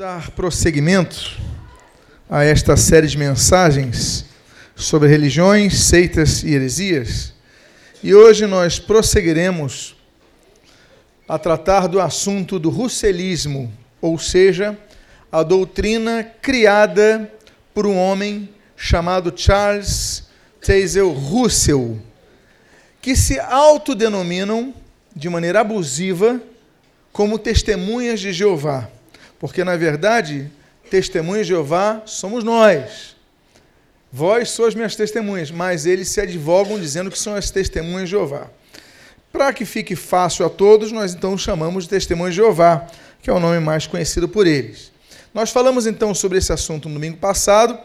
dar prosseguimento a esta série de mensagens sobre religiões, seitas e heresias. E hoje nós prosseguiremos a tratar do assunto do russelismo, ou seja, a doutrina criada por um homem chamado Charles Tazel Russell, que se autodenominam de maneira abusiva como testemunhas de Jeová. Porque, na verdade, testemunhas de Jeová somos nós. Vós sois minhas testemunhas, mas eles se advogam dizendo que são as testemunhas de Jeová. Para que fique fácil a todos, nós então chamamos de testemunhas de Jeová, que é o nome mais conhecido por eles. Nós falamos então sobre esse assunto no domingo passado,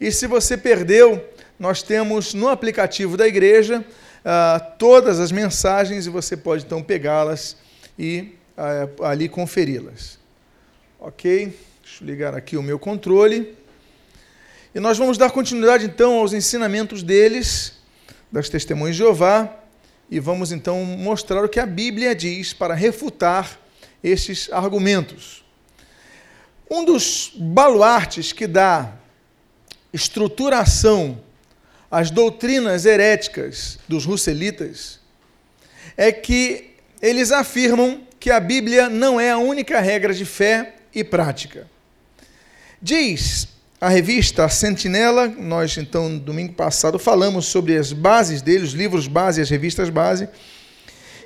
e se você perdeu, nós temos no aplicativo da igreja uh, todas as mensagens e você pode então pegá-las e uh, ali conferi-las. Ok? Deixa eu ligar aqui o meu controle. E nós vamos dar continuidade então aos ensinamentos deles, das testemunhas de Jeová, e vamos então mostrar o que a Bíblia diz para refutar estes argumentos. Um dos baluartes que dá estruturação às doutrinas heréticas dos russelitas é que eles afirmam que a Bíblia não é a única regra de fé e prática. Diz a revista Sentinela, nós então no domingo passado falamos sobre as bases dele, os livros base as revistas base,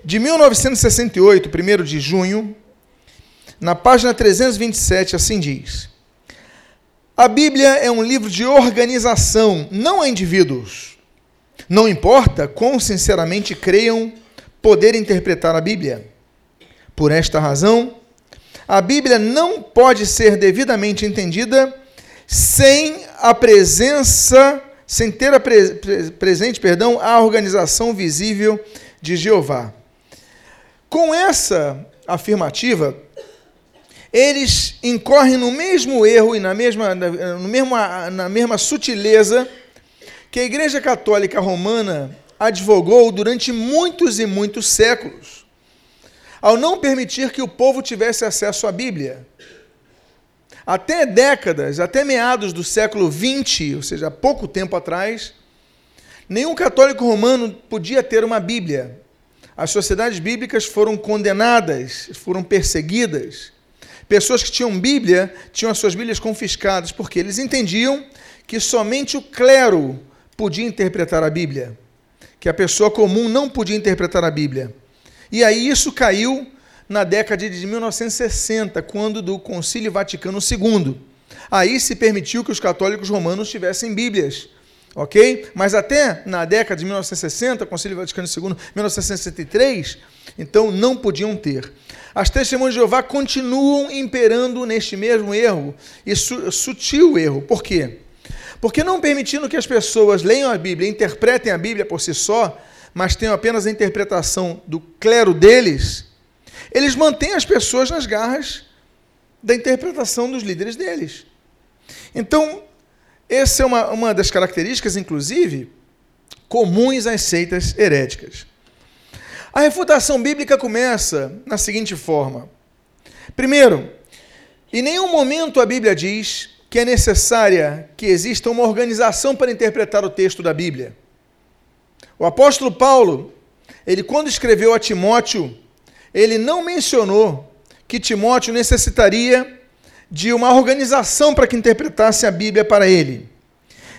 de 1968, 1 de junho, na página 327, assim diz: A Bíblia é um livro de organização, não a indivíduos. Não importa quão sinceramente creiam poder interpretar a Bíblia. Por esta razão, a Bíblia não pode ser devidamente entendida sem a presença, sem ter a pre presente, perdão, a organização visível de Jeová. Com essa afirmativa, eles incorrem no mesmo erro e na mesma, no mesmo, na mesma sutileza que a Igreja Católica Romana advogou durante muitos e muitos séculos ao não permitir que o povo tivesse acesso à Bíblia. Até décadas, até meados do século XX, ou seja, pouco tempo atrás, nenhum católico romano podia ter uma Bíblia. As sociedades bíblicas foram condenadas, foram perseguidas. Pessoas que tinham Bíblia tinham as suas Bíblias confiscadas, porque eles entendiam que somente o clero podia interpretar a Bíblia, que a pessoa comum não podia interpretar a Bíblia. E aí isso caiu na década de 1960, quando do Concílio Vaticano II. Aí se permitiu que os católicos romanos tivessem Bíblias, ok? Mas até na década de 1960, Concílio Vaticano II, 1963, então não podiam ter. As testemunhas de Jeová continuam imperando neste mesmo erro, e su sutil erro. Por quê? Porque não permitindo que as pessoas leiam a Bíblia, interpretem a Bíblia por si só, mas tenham apenas a interpretação do clero deles, eles mantêm as pessoas nas garras da interpretação dos líderes deles. Então, essa é uma, uma das características, inclusive, comuns às seitas heréticas. A refutação bíblica começa na seguinte forma: primeiro, em nenhum momento a Bíblia diz que é necessária que exista uma organização para interpretar o texto da Bíblia. O apóstolo Paulo, ele quando escreveu a Timóteo, ele não mencionou que Timóteo necessitaria de uma organização para que interpretasse a Bíblia para ele.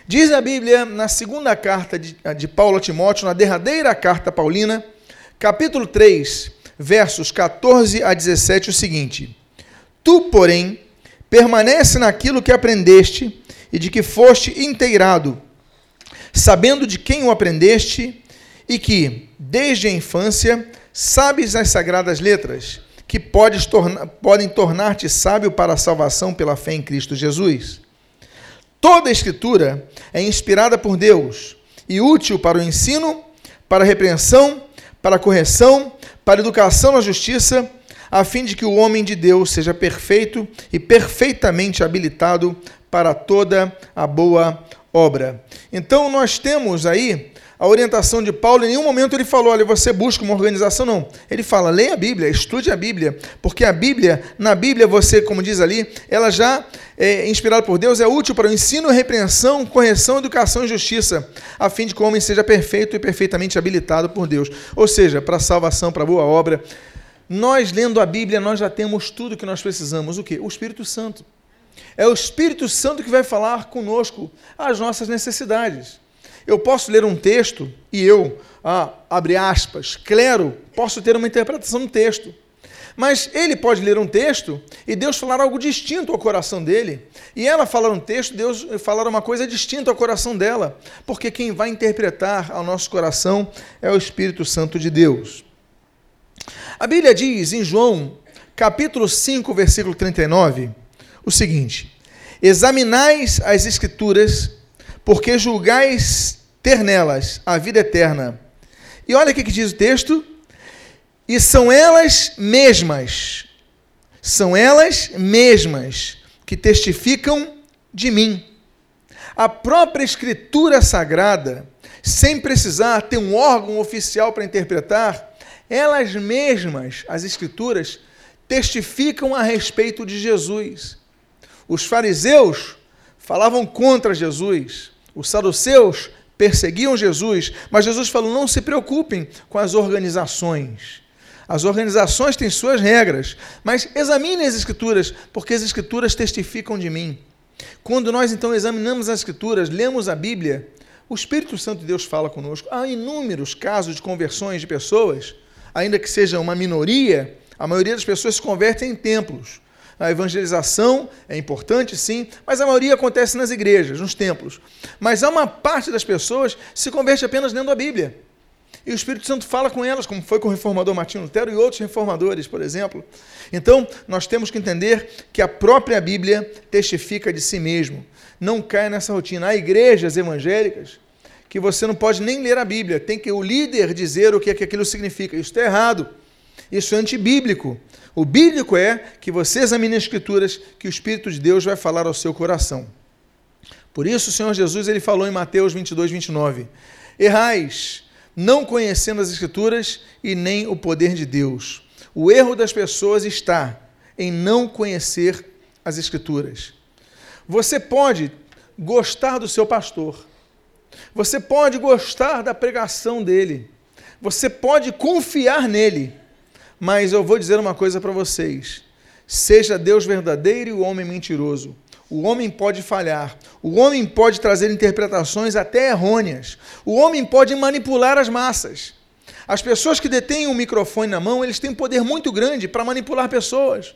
Diz a Bíblia, na segunda carta de, de Paulo a Timóteo, na derradeira carta paulina, capítulo 3, versos 14 a 17, o seguinte: Tu, porém, permanece naquilo que aprendeste e de que foste inteirado sabendo de quem o aprendeste e que, desde a infância, sabes as sagradas letras, que podes torna, podem tornar-te sábio para a salvação pela fé em Cristo Jesus. Toda a Escritura é inspirada por Deus e útil para o ensino, para a repreensão, para a correção, para a educação na justiça, a fim de que o homem de Deus seja perfeito e perfeitamente habilitado para toda a boa obra. Então nós temos aí a orientação de Paulo, em nenhum momento ele falou, olha, você busca uma organização, não. Ele fala, leia a Bíblia, estude a Bíblia, porque a Bíblia, na Bíblia, você, como diz ali, ela já é inspirada por Deus, é útil para o ensino, repreensão, correção, educação e justiça, a fim de que o homem seja perfeito e perfeitamente habilitado por Deus. Ou seja, para a salvação, para a boa obra. Nós, lendo a Bíblia, nós já temos tudo que nós precisamos. O quê? O Espírito Santo. É o Espírito Santo que vai falar conosco as nossas necessidades. Eu posso ler um texto e eu, ah, abre aspas, clero, posso ter uma interpretação do texto. Mas ele pode ler um texto e Deus falar algo distinto ao coração dele. E ela falar um texto, Deus falar uma coisa distinta ao coração dela. Porque quem vai interpretar ao nosso coração é o Espírito Santo de Deus. A Bíblia diz em João, capítulo 5, versículo 39, o seguinte: Examinais as Escrituras, porque julgais ter nelas a vida eterna. E olha o que diz o texto. E são elas mesmas, são elas mesmas que testificam de mim. A própria Escritura Sagrada, sem precisar ter um órgão oficial para interpretar, elas mesmas, as Escrituras, testificam a respeito de Jesus. Os fariseus falavam contra Jesus, os saduceus perseguiam Jesus, mas Jesus falou: não se preocupem com as organizações. As organizações têm suas regras, mas examinem as Escrituras, porque as Escrituras testificam de mim. Quando nós então examinamos as Escrituras, lemos a Bíblia, o Espírito Santo de Deus fala conosco. Há inúmeros casos de conversões de pessoas, ainda que seja uma minoria, a maioria das pessoas se convertem em templos. A evangelização é importante, sim, mas a maioria acontece nas igrejas, nos templos. Mas há uma parte das pessoas que se converte apenas lendo a Bíblia. E o Espírito Santo fala com elas, como foi com o reformador Martinho Lutero e outros reformadores, por exemplo. Então, nós temos que entender que a própria Bíblia testifica de si mesmo. Não caia nessa rotina. Há igrejas evangélicas que você não pode nem ler a Bíblia, tem que o líder dizer o que, é que aquilo significa. Isso está errado. Isso é antibíblico. O bíblico é que você examine as escrituras, que o Espírito de Deus vai falar ao seu coração. Por isso o Senhor Jesus ele falou em Mateus 22, 29, Errais, não conhecendo as escrituras e nem o poder de Deus. O erro das pessoas está em não conhecer as escrituras. Você pode gostar do seu pastor, você pode gostar da pregação dele, você pode confiar nele, mas eu vou dizer uma coisa para vocês: seja Deus verdadeiro e o homem mentiroso. O homem pode falhar, o homem pode trazer interpretações até errôneas, o homem pode manipular as massas. As pessoas que detêm um microfone na mão, eles têm um poder muito grande para manipular pessoas.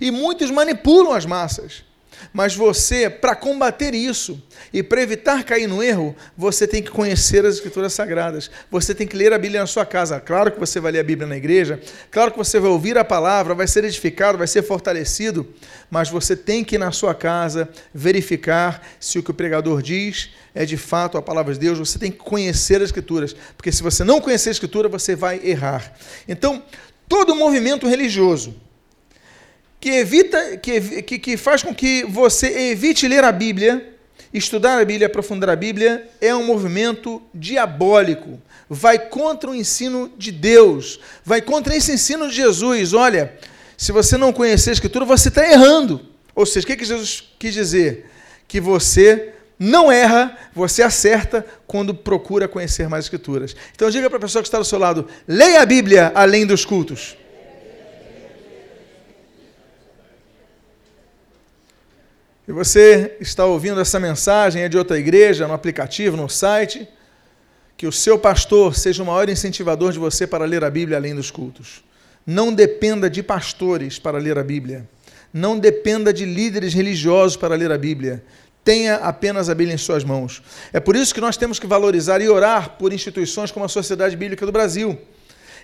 E muitos manipulam as massas. Mas você, para combater isso e para evitar cair no erro, você tem que conhecer as Escrituras Sagradas. Você tem que ler a Bíblia na sua casa. Claro que você vai ler a Bíblia na igreja, claro que você vai ouvir a palavra, vai ser edificado, vai ser fortalecido, mas você tem que ir na sua casa verificar se o que o pregador diz é de fato a palavra de Deus. Você tem que conhecer as Escrituras, porque se você não conhecer a Escritura, você vai errar. Então, todo movimento religioso que evita, que, que, que faz com que você evite ler a Bíblia, estudar a Bíblia, aprofundar a Bíblia, é um movimento diabólico. Vai contra o ensino de Deus, vai contra esse ensino de Jesus. Olha, se você não conhecer a Escritura, você está errando. Ou seja, o que, que Jesus quis dizer? Que você não erra, você acerta quando procura conhecer mais Escrituras. Então diga para a pessoa que está do seu lado: leia a Bíblia além dos cultos. E você está ouvindo essa mensagem, é de outra igreja, no aplicativo, no site, que o seu pastor seja o maior incentivador de você para ler a Bíblia além dos cultos. Não dependa de pastores para ler a Bíblia. Não dependa de líderes religiosos para ler a Bíblia. Tenha apenas a Bíblia em suas mãos. É por isso que nós temos que valorizar e orar por instituições como a Sociedade Bíblica do Brasil.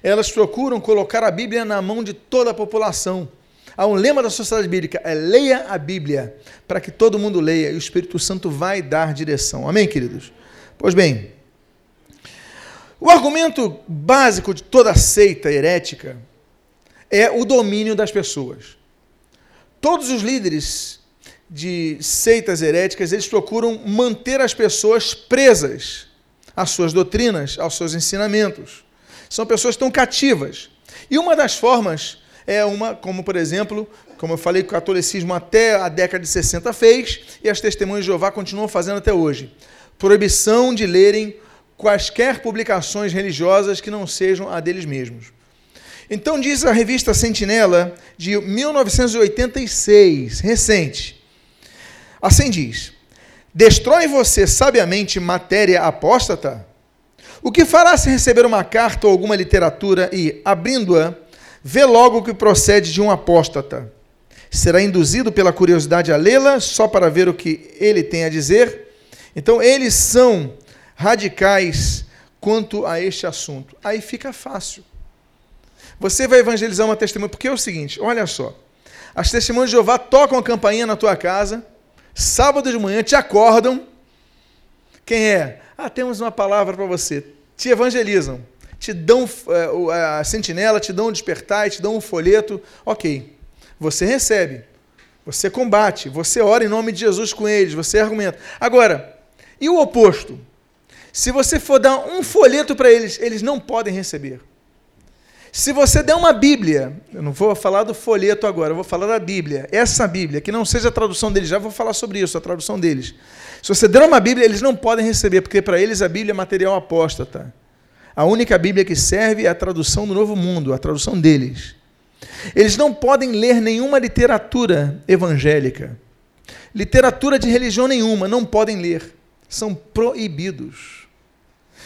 Elas procuram colocar a Bíblia na mão de toda a população. Há um lema da sociedade bíblica, é leia a Bíblia, para que todo mundo leia, e o Espírito Santo vai dar direção. Amém, queridos? Pois bem, o argumento básico de toda seita herética é o domínio das pessoas. Todos os líderes de seitas heréticas, eles procuram manter as pessoas presas às suas doutrinas, aos seus ensinamentos. São pessoas que estão cativas. E uma das formas é uma, como por exemplo, como eu falei, o catolicismo até a década de 60 fez, e as testemunhas de Jeová continuam fazendo até hoje. Proibição de lerem quaisquer publicações religiosas que não sejam a deles mesmos. Então diz a revista Sentinela de 1986, recente. Assim diz: Destrói você sabiamente matéria apóstata? O que fará se receber uma carta ou alguma literatura e, abrindo-a, vê logo que procede de um apóstata? Será induzido pela curiosidade a lê-la só para ver o que ele tem a dizer? Então, eles são radicais quanto a este assunto. Aí fica fácil. Você vai evangelizar uma testemunha, porque é o seguinte: olha só. As testemunhas de Jeová tocam a campainha na tua casa, sábado de manhã te acordam. Quem é? Ah, temos uma palavra para você. Te evangelizam. Te dão uh, a sentinela, te dão um despertar, te dão um folheto. Ok. Você recebe. Você combate. Você ora em nome de Jesus com eles. Você argumenta. Agora, e o oposto? Se você for dar um folheto para eles, eles não podem receber. Se você der uma Bíblia, eu não vou falar do folheto agora, eu vou falar da Bíblia. Essa Bíblia, que não seja a tradução deles, já vou falar sobre isso, a tradução deles. Se você der uma Bíblia, eles não podem receber, porque para eles a Bíblia é material apóstata. A única Bíblia que serve é a tradução do Novo Mundo, a tradução deles. Eles não podem ler nenhuma literatura evangélica. Literatura de religião nenhuma, não podem ler. São proibidos.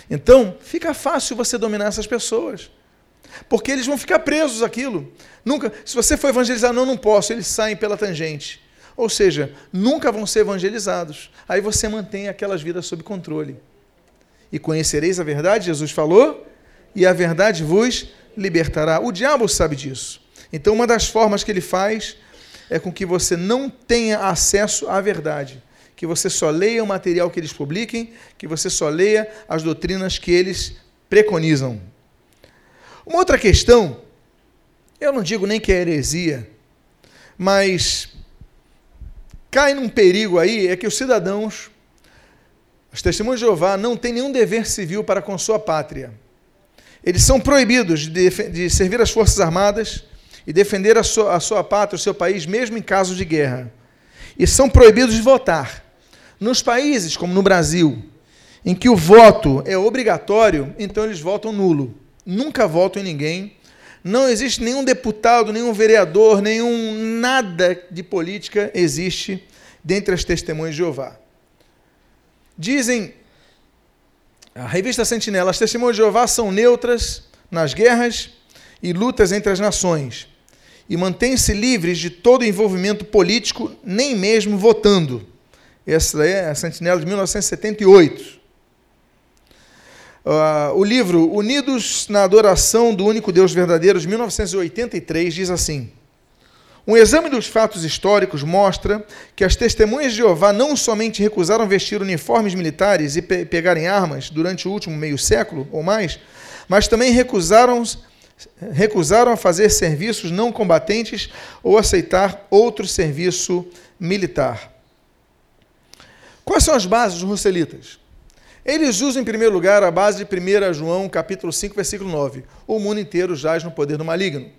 Então, fica fácil você dominar essas pessoas. Porque eles vão ficar presos aquilo. Nunca, se você for evangelizar, não, não posso, eles saem pela tangente. Ou seja, nunca vão ser evangelizados. Aí você mantém aquelas vidas sob controle. E conhecereis a verdade, Jesus falou, e a verdade vos libertará. O diabo sabe disso. Então, uma das formas que ele faz é com que você não tenha acesso à verdade, que você só leia o material que eles publiquem, que você só leia as doutrinas que eles preconizam. Uma outra questão, eu não digo nem que é heresia, mas cai num perigo aí é que os cidadãos, os testemunhos de Jeová, não têm nenhum dever civil para com sua pátria. Eles são proibidos de, de servir as Forças Armadas e defender a sua, a sua pátria, o seu país, mesmo em caso de guerra. E são proibidos de votar. Nos países, como no Brasil, em que o voto é obrigatório, então eles votam nulo nunca votam em ninguém. Não existe nenhum deputado, nenhum vereador, nenhum nada de política existe dentre as testemunhas de Jeová. Dizem a revista Sentinela, as testemunhas de Jeová são neutras nas guerras e lutas entre as nações e mantêm-se livres de todo envolvimento político, nem mesmo votando. Essa é a Sentinela de 1978. Uh, o livro Unidos na Adoração do Único Deus Verdadeiro, de 1983, diz assim: Um exame dos fatos históricos mostra que as testemunhas de Jeová não somente recusaram vestir uniformes militares e pe pegarem armas durante o último meio século ou mais, mas também recusaram, recusaram a fazer serviços não combatentes ou aceitar outro serviço militar. Quais são as bases dos Russelitas? Eles usam, em primeiro lugar, a base de 1 João, capítulo 5, versículo 9. O mundo inteiro jaz no poder do maligno.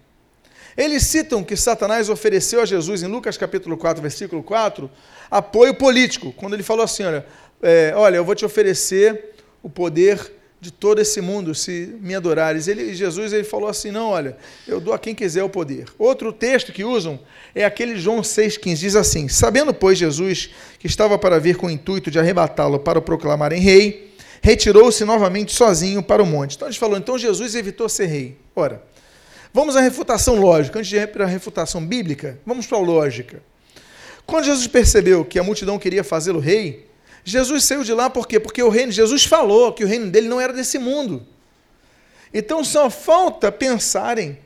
Eles citam que Satanás ofereceu a Jesus, em Lucas capítulo 4, versículo 4, apoio político, quando ele falou assim, olha, é, olha eu vou te oferecer o poder de todo esse mundo, se me adorares. Ele, Jesus ele falou assim: não, olha, eu dou a quem quiser o poder. Outro texto que usam é aquele João 6,15, diz assim: Sabendo, pois, Jesus que estava para vir com o intuito de arrebatá-lo para o proclamarem rei, retirou-se novamente sozinho para o monte. Então gente falou: então Jesus evitou ser rei. Ora, vamos à refutação lógica. Antes de ir para a refutação bíblica, vamos para a lógica. Quando Jesus percebeu que a multidão queria fazê-lo rei, Jesus saiu de lá por quê? Porque o reino, Jesus falou que o reino dele não era desse mundo. Então só falta pensarem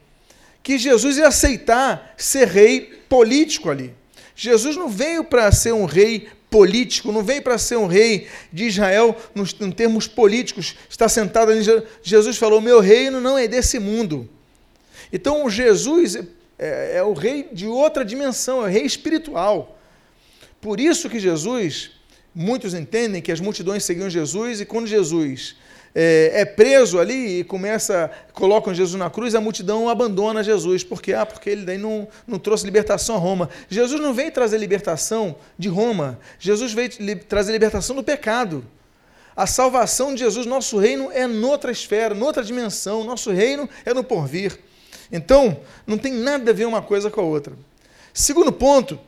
que Jesus ia aceitar ser rei político ali. Jesus não veio para ser um rei político, não veio para ser um rei de Israel nos, em termos políticos. Está sentado ali, Jesus falou: Meu reino não é desse mundo. Então Jesus é, é o rei de outra dimensão, é o rei espiritual. Por isso que Jesus muitos entendem que as multidões seguiam Jesus e quando Jesus é, é, preso ali e começa, colocam Jesus na cruz, a multidão abandona Jesus. Por quê? Ah, porque ele daí não, não trouxe libertação a Roma. Jesus não veio trazer libertação de Roma. Jesus veio li, trazer libertação do pecado. A salvação de Jesus, nosso reino, é noutra esfera, noutra dimensão. Nosso reino é no porvir. Então, não tem nada a ver uma coisa com a outra. Segundo ponto,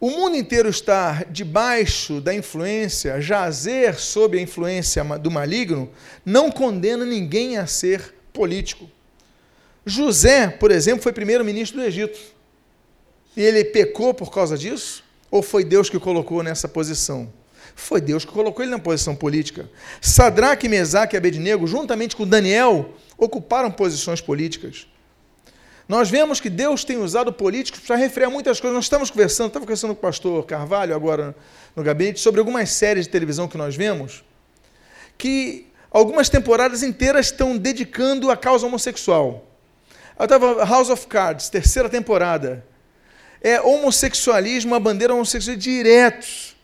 o mundo inteiro estar debaixo da influência, jazer sob a influência do maligno, não condena ninguém a ser político. José, por exemplo, foi primeiro-ministro do Egito. E ele pecou por causa disso? Ou foi Deus que o colocou nessa posição? Foi Deus que colocou ele na posição política. Sadraque, Mesaque e Abednego, juntamente com Daniel, ocuparam posições políticas. Nós vemos que Deus tem usado políticos para refrear muitas coisas. Nós estamos conversando, estava conversando com o pastor Carvalho agora no gabinete, sobre algumas séries de televisão que nós vemos, que algumas temporadas inteiras estão dedicando à causa homossexual. Eu estava House of Cards, terceira temporada. É homossexualismo, a bandeira homossexual direto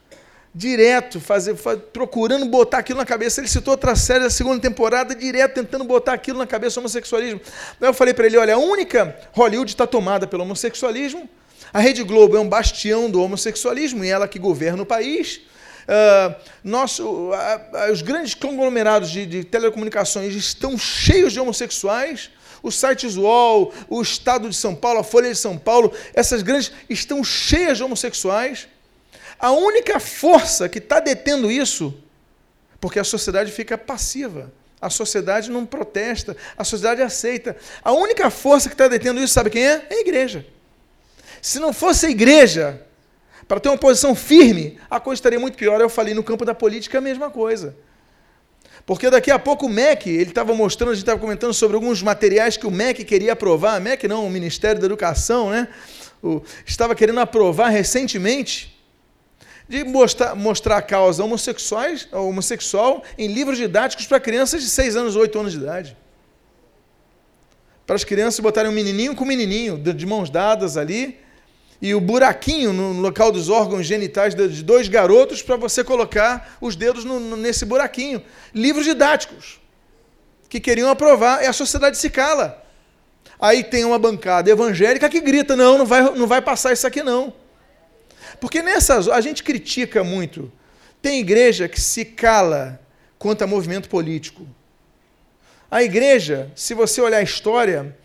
direto, fazer, procurando botar aquilo na cabeça. Ele citou outra série da segunda temporada, direto tentando botar aquilo na cabeça, homossexualismo. Eu falei para ele: olha, a única Hollywood está tomada pelo homossexualismo. A Rede Globo é um bastião do homossexualismo e ela que governa o país. Uh, nosso, uh, uh, os grandes conglomerados de, de telecomunicações estão cheios de homossexuais os sites UOL, o Estado de São Paulo, a Folha de São Paulo, essas grandes estão cheias de homossexuais. A única força que está detendo isso, porque a sociedade fica passiva, a sociedade não protesta, a sociedade aceita. A única força que está detendo isso, sabe quem é? É a igreja. Se não fosse a igreja, para ter uma posição firme, a coisa estaria muito pior. Eu falei no campo da política a mesma coisa. Porque daqui a pouco o MEC, ele estava mostrando, a gente estava comentando sobre alguns materiais que o MEC queria aprovar, MEC não, o Ministério da Educação, né? O, estava querendo aprovar recentemente de mostrar, mostrar a causa homossexuais, homossexual em livros didáticos para crianças de 6 anos, 8 anos de idade. Para as crianças botarem um menininho com um menininho, de mãos dadas ali, e o buraquinho no local dos órgãos genitais de dois garotos para você colocar os dedos no, nesse buraquinho. Livros didáticos que queriam aprovar, e a sociedade se cala. Aí tem uma bancada evangélica que grita: não, não vai, não vai passar isso aqui não. Porque nessas a gente critica muito. Tem igreja que se cala quanto a movimento político. A igreja, se você olhar a história,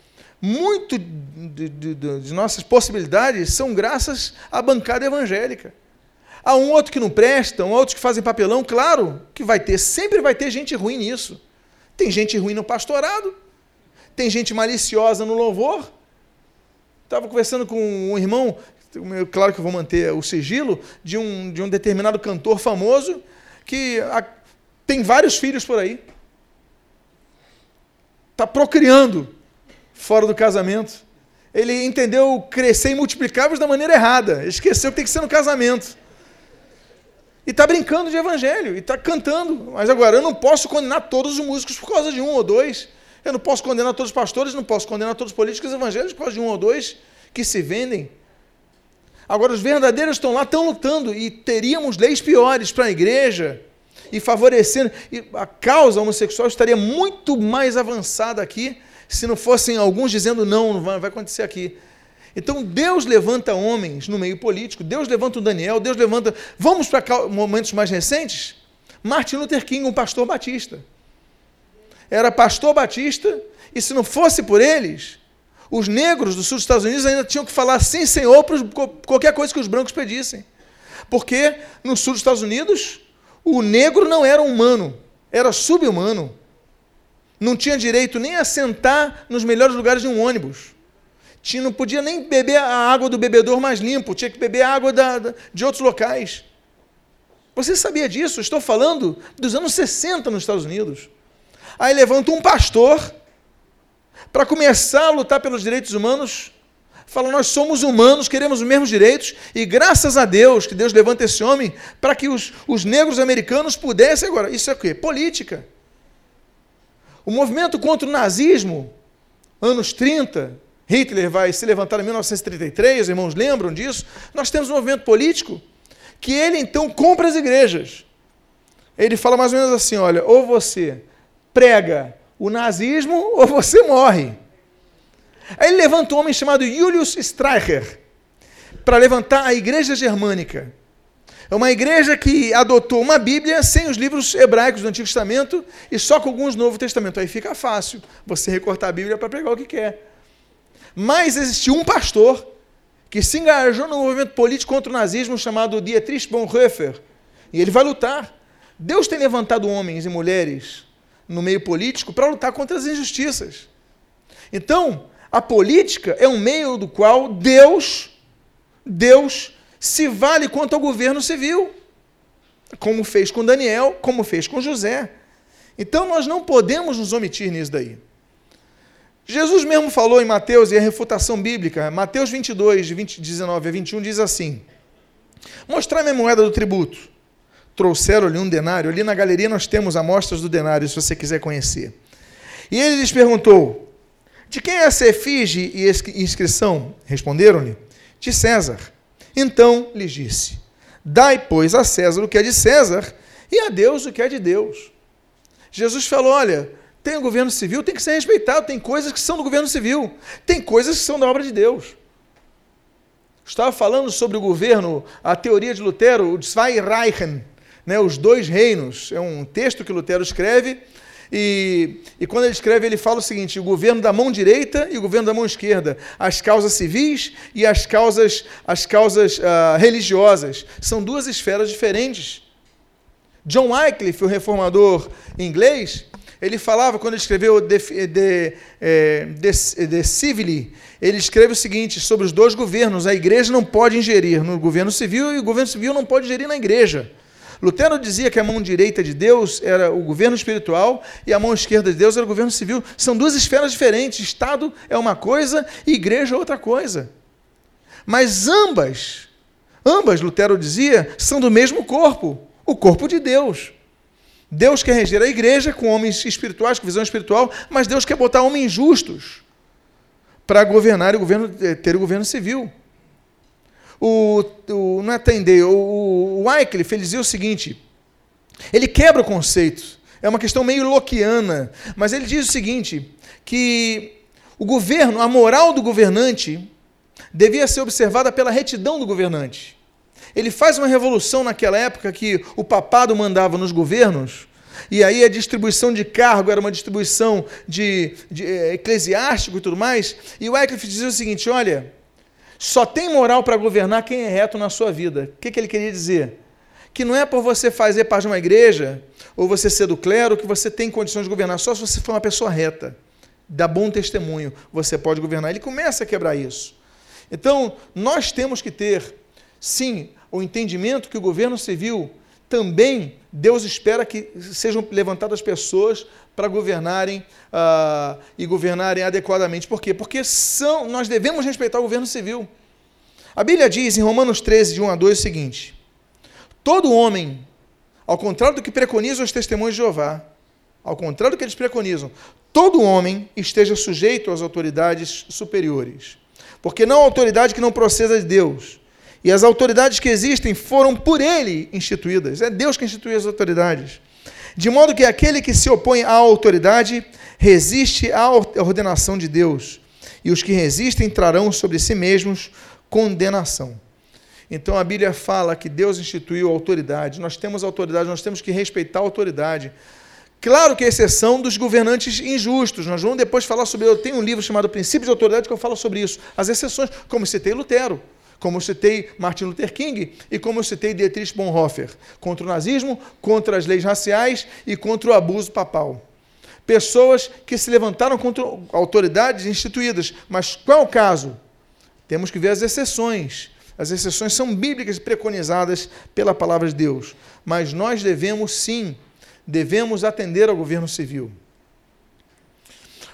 muito de, de, de, nossas possibilidades são graças à bancada evangélica. Há um outro que não presta, um outro que fazem papelão, claro que vai ter, sempre vai ter gente ruim nisso. Tem gente ruim no pastorado, tem gente maliciosa no louvor. Estava conversando com um irmão claro que eu vou manter o sigilo, de um, de um determinado cantor famoso que a, tem vários filhos por aí. Está procriando fora do casamento. Ele entendeu crescer e multiplicar da maneira errada. Esqueceu que tem que ser no casamento. E está brincando de evangelho, e está cantando. Mas agora, eu não posso condenar todos os músicos por causa de um ou dois. Eu não posso condenar todos os pastores, não posso condenar todos os políticos evangélicos por causa de um ou dois que se vendem Agora, os verdadeiros estão lá, estão lutando, e teríamos leis piores para a igreja, e favorecendo. E a causa homossexual estaria muito mais avançada aqui, se não fossem alguns dizendo não, não vai, acontecer aqui. Então Deus levanta homens no meio político, Deus levanta o Daniel, Deus levanta. Vamos para momentos mais recentes? Martin Luther King, um pastor batista. Era pastor batista, e se não fosse por eles, os negros do sul dos Estados Unidos ainda tinham que falar sim, senhor, para qualquer coisa que os brancos pedissem. Porque no sul dos Estados Unidos, o negro não era humano, era subhumano. Não tinha direito nem a sentar nos melhores lugares de um ônibus. Tinha, não podia nem beber a água do bebedor mais limpo, tinha que beber a água da, da, de outros locais. Você sabia disso? Estou falando dos anos 60 nos Estados Unidos. Aí levanta um pastor para começar a lutar pelos direitos humanos, fala: nós somos humanos, queremos os mesmos direitos, e graças a Deus que Deus levanta esse homem para que os, os negros americanos pudessem. Agora, isso é o quê? Política. O movimento contra o nazismo, anos 30, Hitler vai se levantar em 1933, os irmãos lembram disso? Nós temos um movimento político que ele então compra as igrejas. Ele fala mais ou menos assim: olha, ou você prega o nazismo ou você morre. Aí ele levanta um homem chamado Julius Streicher para levantar a igreja germânica. É uma igreja que adotou uma Bíblia sem os livros hebraicos do Antigo Testamento e só com alguns do Novo Testamento. Aí fica fácil você recortar a Bíblia para pregar o que quer. Mas existiu um pastor que se engajou no movimento político contra o nazismo chamado Dietrich Bonhoeffer. E ele vai lutar. Deus tem levantado homens e mulheres no meio político para lutar contra as injustiças. Então, a política é um meio do qual Deus, Deus se vale quanto ao governo civil, como fez com Daniel, como fez com José. Então nós não podemos nos omitir nisso daí. Jesus mesmo falou em Mateus, e a refutação bíblica, Mateus 22, de 20, 19 a 21, diz assim: Mostrar-me a moeda do tributo. Trouxeram-lhe um denário. Ali na galeria nós temos amostras do denário, se você quiser conhecer. E ele lhes perguntou: De quem é essa efígie e inscrição? Responderam-lhe: De César. Então lhes disse: Dai, pois, a César o que é de César e a Deus o que é de Deus. Jesus falou: olha, tem o governo civil, tem que ser respeitado, tem coisas que são do governo civil, tem coisas que são da obra de Deus. Estava falando sobre o governo, a teoria de Lutero, o Zwei Reichen, né, os dois reinos. É um texto que Lutero escreve e, e quando ele escreve, ele fala o seguinte: o governo da mão direita e o governo da mão esquerda, as causas civis e as causas, as causas uh, religiosas. São duas esferas diferentes. John Wycliffe, o reformador inglês, ele falava, quando ele escreveu De, de, eh, de, de Civili, ele escreve o seguinte sobre os dois governos: a igreja não pode ingerir no governo civil e o governo civil não pode ingerir na igreja. Lutero dizia que a mão direita de Deus era o governo espiritual e a mão esquerda de Deus era o governo civil. São duas esferas diferentes. Estado é uma coisa e igreja é outra coisa. Mas ambas, ambas, Lutero dizia, são do mesmo corpo o corpo de Deus. Deus quer reger a igreja com homens espirituais, com visão espiritual, mas Deus quer botar homens justos para governar governo, ter o governo civil o, o não é atender, o, o Wycliffe ele dizia o seguinte, ele quebra o conceito, é uma questão meio loquiana, mas ele diz o seguinte, que o governo, a moral do governante, devia ser observada pela retidão do governante. Ele faz uma revolução naquela época que o papado mandava nos governos, e aí a distribuição de cargo era uma distribuição de, de eh, eclesiástico e tudo mais, e o Wycliffe dizia o seguinte, olha, só tem moral para governar quem é reto na sua vida. O que, que ele queria dizer? Que não é por você fazer parte de uma igreja ou você ser do clero que você tem condições de governar. Só se você for uma pessoa reta, dá bom testemunho, você pode governar. Ele começa a quebrar isso. Então, nós temos que ter, sim, o entendimento que o governo civil também Deus espera que sejam levantadas pessoas para governarem uh, e governarem adequadamente. Por quê? Porque são, nós devemos respeitar o governo civil. A Bíblia diz em Romanos 13, de 1 a 2, o seguinte: Todo homem, ao contrário do que preconizam os testemunhos de Jeová, ao contrário do que eles preconizam, todo homem esteja sujeito às autoridades superiores. Porque não há autoridade que não proceda de Deus e as autoridades que existem foram por ele instituídas. É Deus que institui as autoridades. De modo que aquele que se opõe à autoridade resiste à ordenação de Deus. E os que resistem trarão sobre si mesmos condenação. Então a Bíblia fala que Deus instituiu a autoridade. Nós temos autoridade, nós temos que respeitar a autoridade. Claro que é exceção dos governantes injustos. Nós vamos depois falar sobre. Eu tenho um livro chamado Princípios de Autoridade que eu falo sobre isso. As exceções, como citei Lutero como eu citei Martin Luther King e como eu citei Dietrich Bonhoeffer, contra o nazismo, contra as leis raciais e contra o abuso papal. Pessoas que se levantaram contra autoridades instituídas. Mas qual é o caso? Temos que ver as exceções. As exceções são bíblicas preconizadas pela palavra de Deus. Mas nós devemos sim, devemos atender ao governo civil.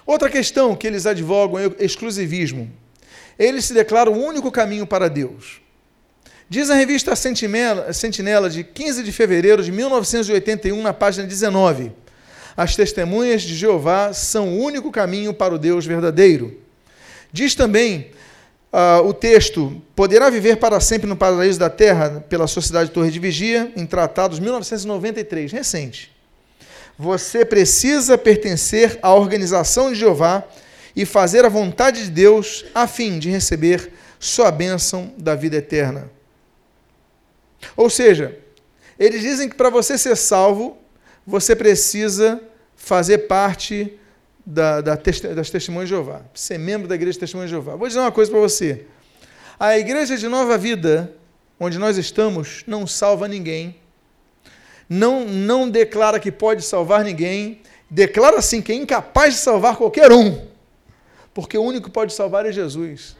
Outra questão que eles advogam é o exclusivismo ele se declara o único caminho para Deus. Diz a revista Sentinela, de 15 de fevereiro de 1981, na página 19: As testemunhas de Jeová são o único caminho para o Deus verdadeiro. Diz também uh, o texto poderá viver para sempre no paraíso da terra pela Sociedade Torre de Vigia, em Tratados 1993, recente. Você precisa pertencer à organização de Jeová e fazer a vontade de Deus a fim de receber sua bênção da vida eterna. Ou seja, eles dizem que para você ser salvo, você precisa fazer parte da, da, das Testemunhas de Jeová, ser membro da Igreja de Testemunhas de Jeová. Vou dizer uma coisa para você. A Igreja de Nova Vida, onde nós estamos, não salva ninguém, não, não declara que pode salvar ninguém, declara assim que é incapaz de salvar qualquer um, porque o único que pode salvar é Jesus.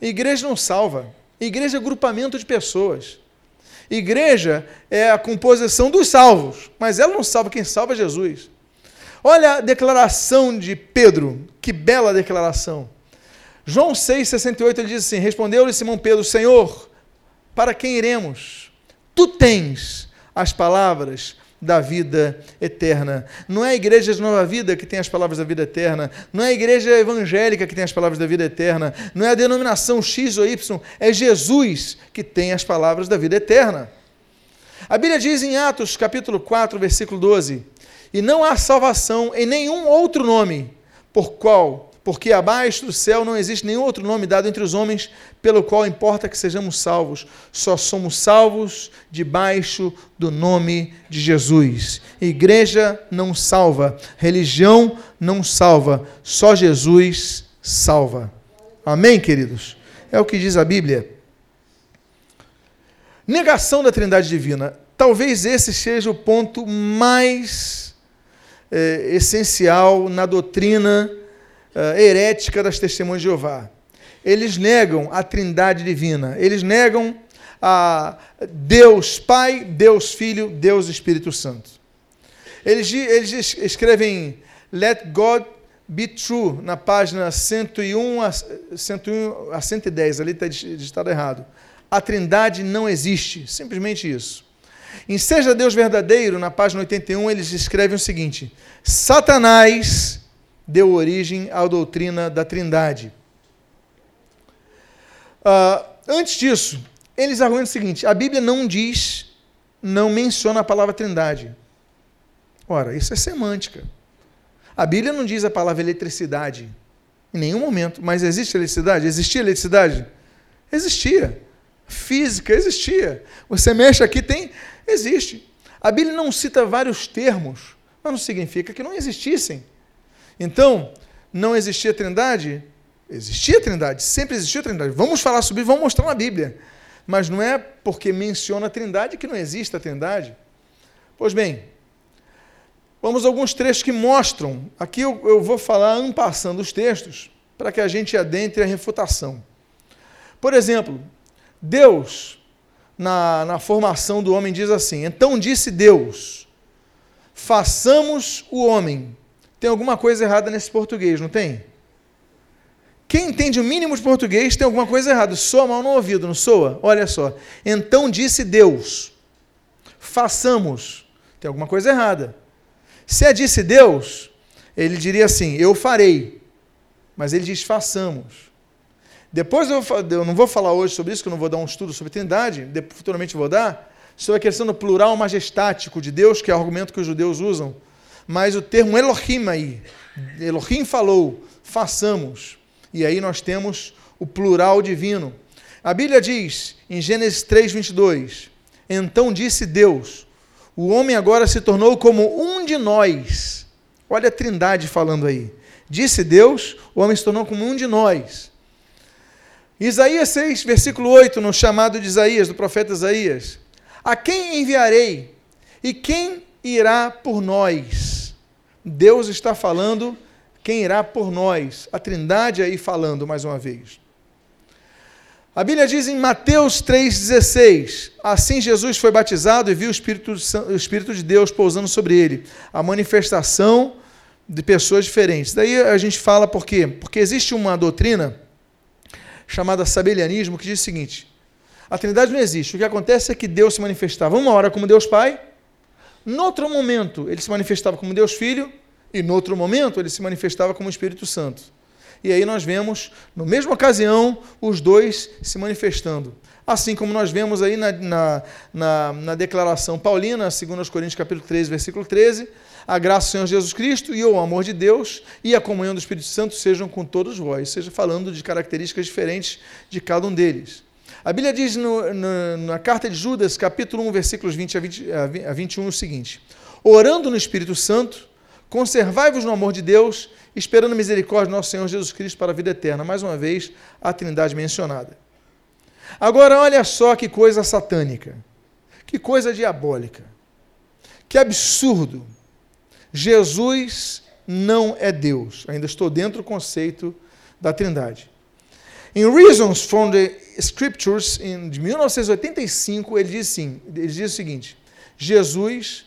Igreja não salva. Igreja é grupamento de pessoas. Igreja é a composição dos salvos, mas ela não salva, quem salva é Jesus. Olha a declaração de Pedro, que bela declaração. João 6,68 ele diz assim: Respondeu-lhe Simão Pedro, Senhor, para quem iremos? Tu tens as palavras da vida eterna. Não é a igreja de nova vida que tem as palavras da vida eterna, não é a igreja evangélica que tem as palavras da vida eterna, não é a denominação X ou Y, é Jesus que tem as palavras da vida eterna. A Bíblia diz em Atos, capítulo 4, versículo 12: E não há salvação em nenhum outro nome, por qual porque abaixo do céu não existe nenhum outro nome dado entre os homens pelo qual importa que sejamos salvos. Só somos salvos debaixo do nome de Jesus. Igreja não salva, religião não salva, só Jesus salva. Amém, queridos? É o que diz a Bíblia. Negação da Trindade Divina. Talvez esse seja o ponto mais é, essencial na doutrina uh, herética das testemunhas de Jeová. Eles negam a trindade divina, eles negam a Deus Pai, Deus Filho, Deus Espírito Santo. Eles, eles escrevem Let God be true na página 101 a, 101 a 110, ali está digitado errado. A trindade não existe, simplesmente isso. Em Seja Deus Verdadeiro, na página 81, eles escrevem o seguinte: Satanás deu origem à doutrina da Trindade. Uh, antes disso, eles argumentam o seguinte: a Bíblia não diz, não menciona a palavra Trindade. Ora, isso é semântica. A Bíblia não diz a palavra eletricidade em nenhum momento, mas existe eletricidade? Existia eletricidade? Existia. Física existia. Você mexe aqui, tem. Existe. A Bíblia não cita vários termos, mas não significa que não existissem. Então, não existia trindade? Existia trindade, sempre existiu trindade. Vamos falar sobre vamos mostrar na Bíblia. Mas não é porque menciona a trindade que não existe a trindade. Pois bem, vamos a alguns trechos que mostram. Aqui eu, eu vou falar passando os textos para que a gente adentre a refutação. Por exemplo, Deus, na, na formação do homem, diz assim: Então disse Deus: façamos o homem tem alguma coisa errada nesse português, não tem? Quem entende o mínimo de português tem alguma coisa errada. Soa mal no ouvido, não soa? Olha só. Então disse Deus: façamos. Tem alguma coisa errada. Se é disse Deus, ele diria assim: eu farei. Mas ele diz: façamos. Depois eu, eu não vou falar hoje sobre isso, que eu não vou dar um estudo sobre Trindade, futuramente vou dar, sobre a questão do plural majestático de Deus, que é o argumento que os judeus usam mas o termo Elohim aí, Elohim falou, façamos. E aí nós temos o plural divino. A Bíblia diz, em Gênesis 3, 22, Então disse Deus, o homem agora se tornou como um de nós. Olha a trindade falando aí. Disse Deus, o homem se tornou como um de nós. Isaías 6, versículo 8, no chamado de Isaías, do profeta Isaías. A quem enviarei? E quem irá por nós? Deus está falando quem irá por nós. A Trindade aí falando mais uma vez. A Bíblia diz em Mateus 3,16: Assim Jesus foi batizado e viu o Espírito, o Espírito de Deus pousando sobre ele. A manifestação de pessoas diferentes. Daí a gente fala por quê? Porque existe uma doutrina chamada sabelianismo que diz o seguinte: a Trindade não existe. O que acontece é que Deus se manifestava uma hora como Deus Pai, no outro momento, ele se manifestava como Deus Filho, e no outro momento, ele se manifestava como Espírito Santo. E aí nós vemos, na mesma ocasião, os dois se manifestando. Assim como nós vemos aí na, na, na, na declaração paulina, 2 Coríntios capítulo 13, versículo 13, a graça do Senhor Jesus Cristo e o amor de Deus e a comunhão do Espírito Santo sejam com todos vós, seja falando de características diferentes de cada um deles. A Bíblia diz no, no, na carta de Judas, capítulo 1, versículos 20 a, 20 a 21, o seguinte: Orando no Espírito Santo, conservai-vos no amor de Deus, esperando a misericórdia do nosso Senhor Jesus Cristo para a vida eterna. Mais uma vez, a trindade mencionada. Agora, olha só que coisa satânica, que coisa diabólica, que absurdo. Jesus não é Deus. Ainda estou dentro do conceito da trindade. Em Reasons from the Scriptures, de 1985, ele diz, assim, ele diz o seguinte: Jesus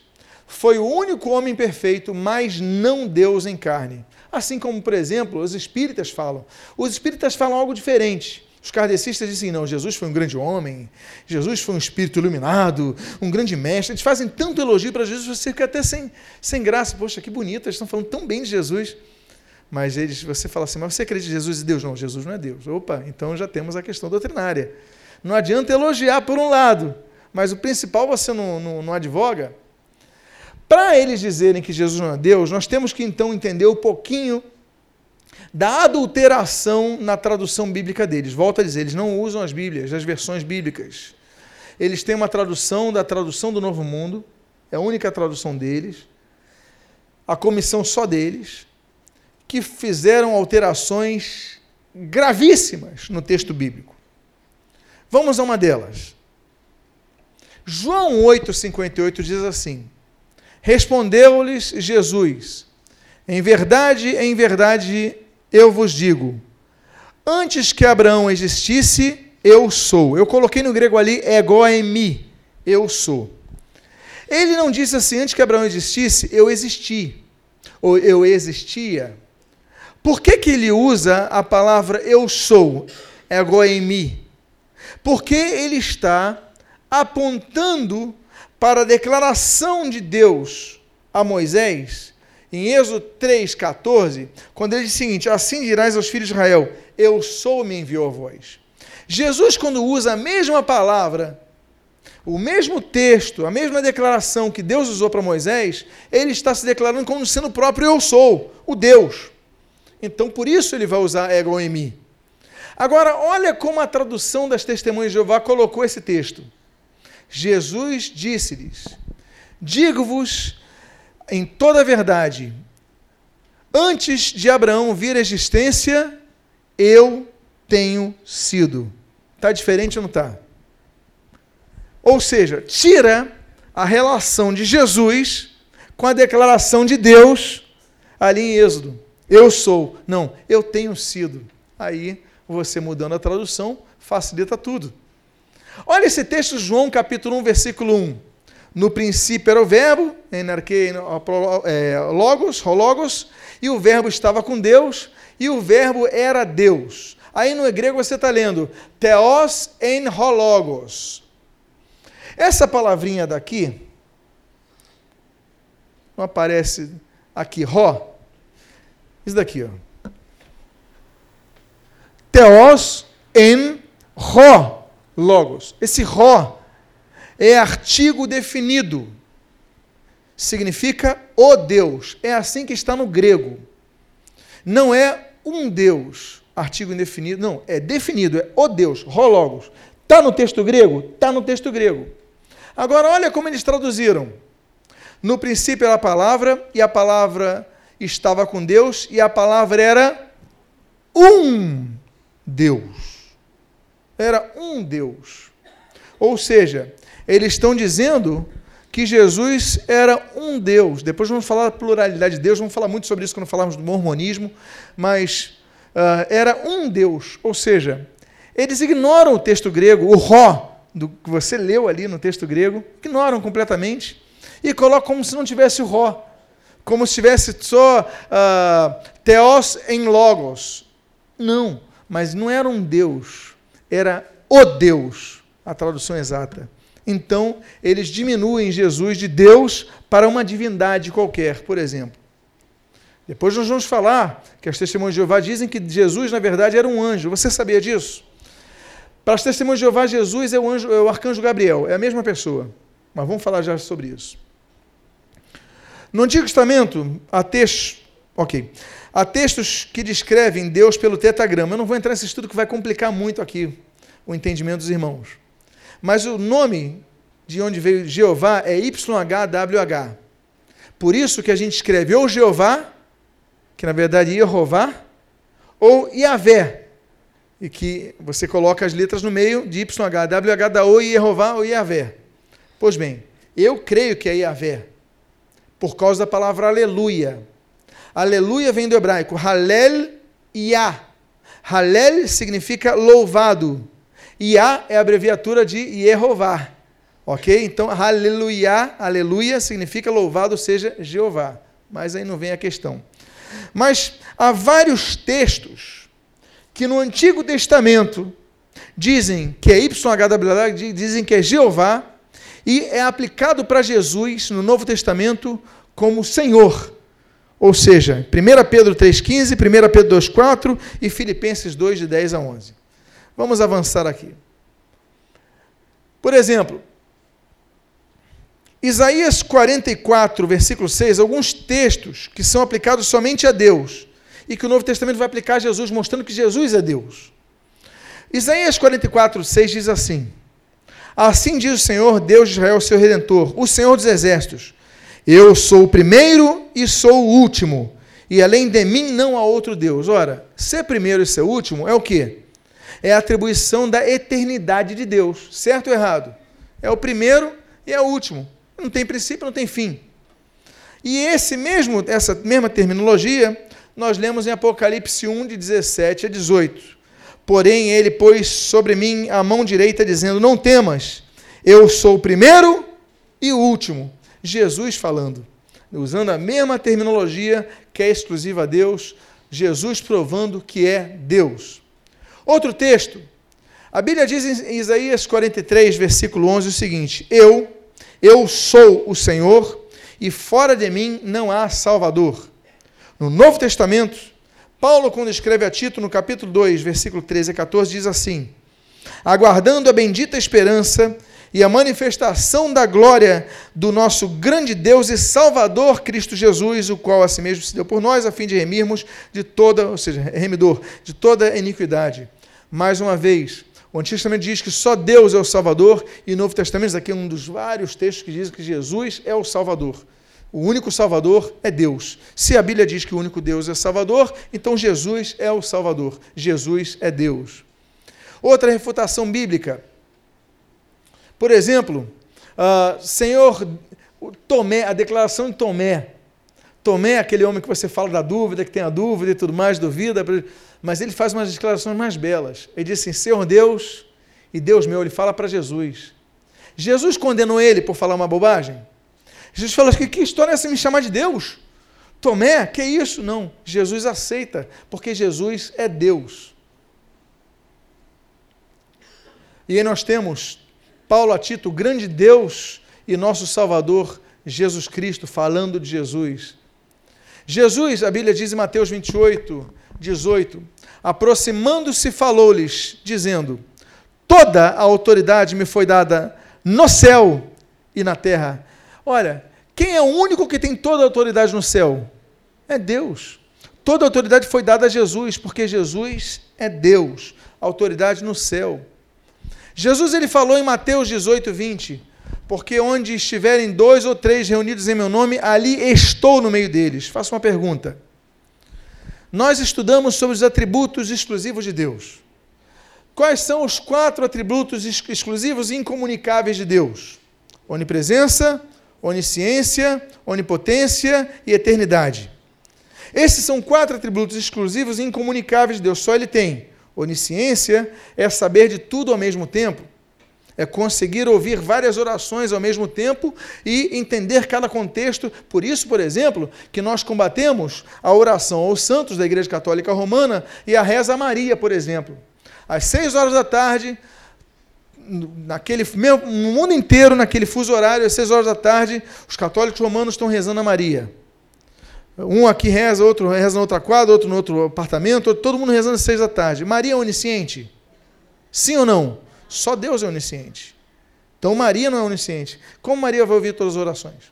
foi o único homem perfeito, mas não Deus em carne. Assim como, por exemplo, os espíritas falam. Os espíritas falam algo diferente. Os kardecistas dizem, não, Jesus foi um grande homem, Jesus foi um espírito iluminado, um grande mestre. Eles fazem tanto elogio para Jesus, você fica até sem, sem graça. Poxa, que bonito, eles estão falando tão bem de Jesus. Mas eles, você fala assim, mas você acredita em Jesus e Deus? Não, Jesus não é Deus. Opa, então já temos a questão doutrinária. Não adianta elogiar por um lado, mas o principal você não, não, não advoga. Para eles dizerem que Jesus não é Deus, nós temos que então entender um pouquinho da adulteração na tradução bíblica deles. Volto a dizer, eles não usam as Bíblias, as versões bíblicas. Eles têm uma tradução da tradução do Novo Mundo, é a única tradução deles, a comissão só deles, que fizeram alterações gravíssimas no texto bíblico. Vamos a uma delas. João 8,58 diz assim: Respondeu-lhes Jesus: Em verdade, em verdade eu vos digo: antes que Abraão existisse, eu sou. Eu coloquei no grego ali ego em mim, eu sou. Ele não disse assim, antes que Abraão existisse, eu existi, ou eu existia. Por que, que ele usa a palavra eu sou, ego em mim? Porque ele está apontando para a declaração de Deus a Moisés em Êxodo 3,14, quando ele diz o seguinte: Assim dirás aos filhos de Israel: Eu sou, me enviou a vós. Jesus, quando usa a mesma palavra, o mesmo texto, a mesma declaração que Deus usou para Moisés, ele está se declarando como sendo o próprio eu sou, o Deus. Então, por isso ele vai usar ego em mim. Agora, olha como a tradução das testemunhas de Jeová colocou esse texto. Jesus disse-lhes: Digo-vos em toda a verdade, antes de Abraão vir à existência, eu tenho sido. Está diferente ou não está? Ou seja, tira a relação de Jesus com a declaração de Deus ali em Êxodo. Eu sou. Não, eu tenho sido. Aí, você mudando a tradução, facilita tudo. Olha esse texto, João capítulo 1, versículo 1. No princípio era o verbo, enarquei é, logos, logos, e o verbo estava com Deus, e o verbo era Deus. Aí no grego você está lendo theos en hologos. Essa palavrinha daqui, não aparece aqui, ro, isso daqui, ó. Theos en ro, logos. Esse ro é artigo definido. Significa o Deus. É assim que está no grego. Não é um Deus, artigo indefinido. Não, é definido, é o Deus, rologos. Está no texto grego? Está no texto grego. Agora, olha como eles traduziram. No princípio era a palavra, e a palavra estava com Deus, e a palavra era um Deus. Era um Deus. Ou seja, eles estão dizendo que Jesus era um Deus. Depois vamos falar da pluralidade de Deus, vamos falar muito sobre isso quando falarmos do mormonismo, mas uh, era um Deus. Ou seja, eles ignoram o texto grego, o ró, do que você leu ali no texto grego, ignoram completamente e colocam como se não tivesse o ró, como se tivesse só uh, teos em logos. Não, mas não era um Deus, era o Deus, a tradução exata. Então, eles diminuem Jesus de Deus para uma divindade qualquer, por exemplo. Depois nós vamos falar que as testemunhas de Jeová dizem que Jesus, na verdade, era um anjo. Você sabia disso? Para as testemunhas de Jeová, Jesus é o, anjo, é o arcanjo Gabriel, é a mesma pessoa. Mas vamos falar já sobre isso. No Antigo Testamento, há textos, ok, há textos que descrevem Deus pelo tetagrama. Eu não vou entrar nesse estudo que vai complicar muito aqui o entendimento dos irmãos. Mas o nome de onde veio Jeová é YHWH. Por isso que a gente escreve ou Jeová, que na verdade é Jeová, ou Yahvé, e que você coloca as letras no meio de YHWH da ou Jeová ou Yahvé. Pois bem, eu creio que é Yahvé, por causa da palavra aleluia. Aleluia vem do hebraico, Halel Yah. Halel significa louvado. Yah é a abreviatura de Yehová. Ok? Então, aleluia, aleluia significa louvado seja Jeová. Mas aí não vem a questão. Mas há vários textos que no Antigo Testamento dizem que é YHWH, dizem que é Jeová, e é aplicado para Jesus no Novo Testamento como Senhor. Ou seja, 1 Pedro 3,15, 1 Pedro 2,4 e Filipenses 2, de 10 a 11. Vamos avançar aqui. Por exemplo, Isaías 44, versículo 6, alguns textos que são aplicados somente a Deus e que o Novo Testamento vai aplicar a Jesus, mostrando que Jesus é Deus. Isaías 44, 6 diz assim: Assim diz o Senhor, Deus de Israel, seu redentor, o Senhor dos exércitos: Eu sou o primeiro e sou o último, e além de mim não há outro Deus. Ora, ser primeiro e ser último é o quê? É a atribuição da eternidade de Deus, certo ou errado? É o primeiro e é o último. Não tem princípio, não tem fim. E esse mesmo, essa mesma terminologia, nós lemos em Apocalipse 1, de 17 a 18. Porém, ele pôs sobre mim a mão direita, dizendo: Não temas, eu sou o primeiro e o último. Jesus falando, usando a mesma terminologia que é exclusiva a Deus, Jesus provando que é Deus. Outro texto, a Bíblia diz em Isaías 43, versículo 11, o seguinte: Eu, eu sou o Senhor e fora de mim não há Salvador. No Novo Testamento, Paulo, quando escreve a Tito, no capítulo 2, versículo 13 a 14, diz assim: Aguardando a bendita esperança e a manifestação da glória do nosso grande Deus e Salvador Cristo Jesus, o qual a si mesmo se deu por nós, a fim de remirmos de toda, ou seja, remidor, de toda iniquidade. Mais uma vez, o Antigo Testamento diz que só Deus é o Salvador, e o Novo Testamento, aqui é um dos vários textos que diz que Jesus é o Salvador. O único Salvador é Deus. Se a Bíblia diz que o único Deus é Salvador, então Jesus é o Salvador. Jesus é Deus. Outra refutação bíblica. Por exemplo, uh, Senhor, Tomé, a declaração de Tomé. Tomé, aquele homem que você fala da dúvida, que tem a dúvida e tudo mais, duvida mas ele faz umas declarações mais belas. Ele diz assim: Senhor Deus e Deus meu, ele fala para Jesus. Jesus condenou ele por falar uma bobagem? Jesus fala que, que história é essa me chamar de Deus? Tomé, que isso? Não. Jesus aceita, porque Jesus é Deus. E aí nós temos Paulo a Tito, grande Deus e nosso Salvador, Jesus Cristo, falando de Jesus. Jesus, a Bíblia diz em Mateus 28, 18: Aproximando-se, falou-lhes, dizendo: Toda a autoridade me foi dada no céu e na terra. Olha, quem é o único que tem toda a autoridade no céu? É Deus. Toda a autoridade foi dada a Jesus, porque Jesus é Deus, autoridade no céu. Jesus ele falou em Mateus 18, 20: Porque onde estiverem dois ou três reunidos em meu nome, ali estou no meio deles. Faço uma pergunta nós estudamos sobre os atributos exclusivos de Deus. Quais são os quatro atributos exclusivos e incomunicáveis de Deus? Onipresença, onisciência, onipotência e eternidade. Esses são quatro atributos exclusivos e incomunicáveis de Deus, só Ele tem. Onisciência é saber de tudo ao mesmo tempo é conseguir ouvir várias orações ao mesmo tempo e entender cada contexto. Por isso, por exemplo, que nós combatemos a oração aos santos da Igreja Católica Romana e a reza a Maria, por exemplo. Às seis horas da tarde, naquele no mundo inteiro, naquele fuso horário, às seis horas da tarde, os católicos romanos estão rezando a Maria. Um aqui reza, outro reza na outra quadra, outro no outro apartamento, todo mundo rezando às seis da tarde. Maria é onisciente? Sim ou não? Só Deus é onisciente. Então Maria não é onisciente. Como Maria vai ouvir todas as orações?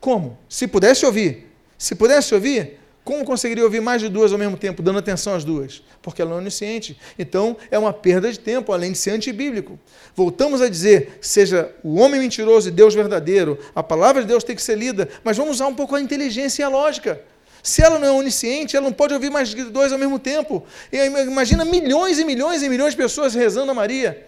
Como? Se pudesse ouvir. Se pudesse ouvir, como conseguiria ouvir mais de duas ao mesmo tempo, dando atenção às duas? Porque ela é onisciente. Então, é uma perda de tempo, além de ser antibíblico. Voltamos a dizer, seja o homem mentiroso e Deus verdadeiro, a palavra de Deus tem que ser lida, mas vamos usar um pouco a inteligência e a lógica. Se ela não é onisciente, ela não pode ouvir mais de dois ao mesmo tempo. E imagina milhões e milhões e milhões de pessoas rezando a Maria.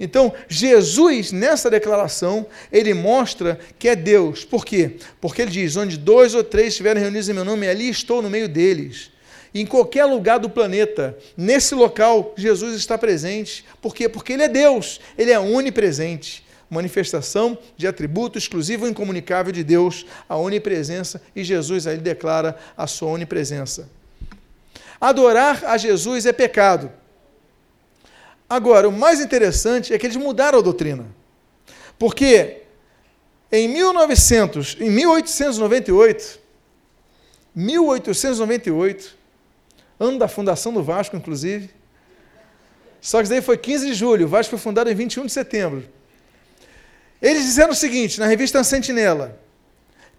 Então, Jesus, nessa declaração, ele mostra que é Deus. Por quê? Porque ele diz: onde dois ou três estiverem reunidos em meu nome, ali estou no meio deles. Em qualquer lugar do planeta, nesse local, Jesus está presente. Por quê? Porque ele é Deus, ele é onipresente. Manifestação de atributo exclusivo e incomunicável de Deus, a onipresença, e Jesus aí declara a sua onipresença. Adorar a Jesus é pecado. Agora, o mais interessante é que eles mudaram a doutrina. Porque em 1900, em 1898, 1898, ano da fundação do Vasco, inclusive. Só que daí foi 15 de julho, o Vasco foi fundado em 21 de setembro. Eles disseram o seguinte, na revista Sentinela: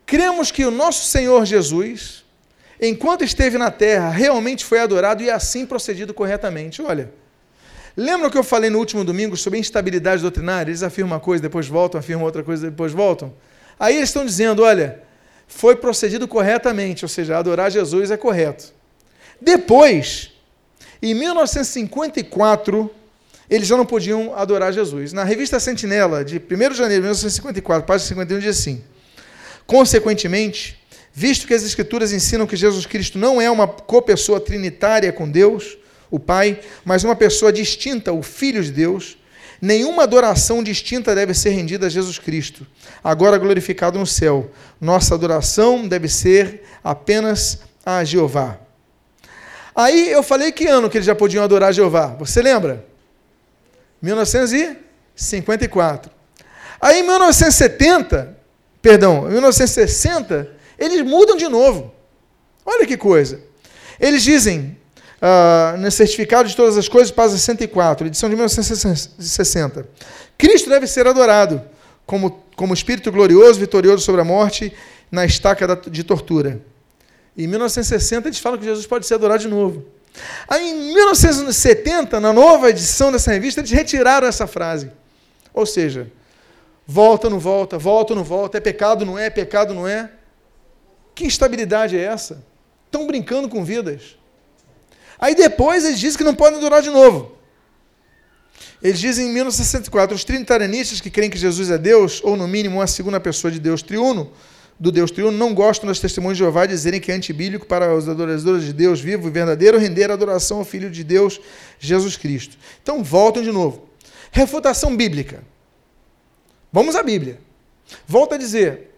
Cremos que o nosso Senhor Jesus, enquanto esteve na terra, realmente foi adorado e assim procedido corretamente. Olha, Lembra que eu falei no último domingo sobre instabilidade doutrinária? Eles afirmam uma coisa, depois voltam, afirmam outra coisa, depois voltam. Aí eles estão dizendo: olha, foi procedido corretamente, ou seja, adorar Jesus é correto. Depois, em 1954, eles já não podiam adorar Jesus. Na revista Sentinela, de 1 de janeiro de 1954, página 51, diz assim: Consequentemente, visto que as Escrituras ensinam que Jesus Cristo não é uma copessoa trinitária com Deus, o Pai, mas uma pessoa distinta, o Filho de Deus. Nenhuma adoração distinta deve ser rendida a Jesus Cristo, agora glorificado no céu. Nossa adoração deve ser apenas a Jeová. Aí eu falei que ano que eles já podiam adorar Jeová. Você lembra? 1954. Aí em 1970, perdão, em 1960, eles mudam de novo. Olha que coisa. Eles dizem: uh, no Certificado de Todas as Coisas, página 64, edição de 1960. Cristo deve ser adorado como, como Espírito glorioso, vitorioso sobre a morte, na estaca de tortura. Em 1960, eles falam que Jesus pode ser adorado de novo. Aí, em 1970, na nova edição dessa revista, eles retiraram essa frase. Ou seja, volta, não volta, volta, não volta, é pecado, não é, é pecado, não é. Que instabilidade é essa? Estão brincando com vidas. Aí depois eles dizem que não podem adorar de novo. Eles dizem em 1964, os trinitarianistas que creem que Jesus é Deus, ou no mínimo uma segunda pessoa de Deus triuno, do Deus triuno, não gostam das testemunhas de Jeová dizerem que é antibíblico para os adoradores de Deus vivo e verdadeiro render adoração ao Filho de Deus, Jesus Cristo. Então voltam de novo. Refutação bíblica. Vamos à Bíblia. Volta a dizer,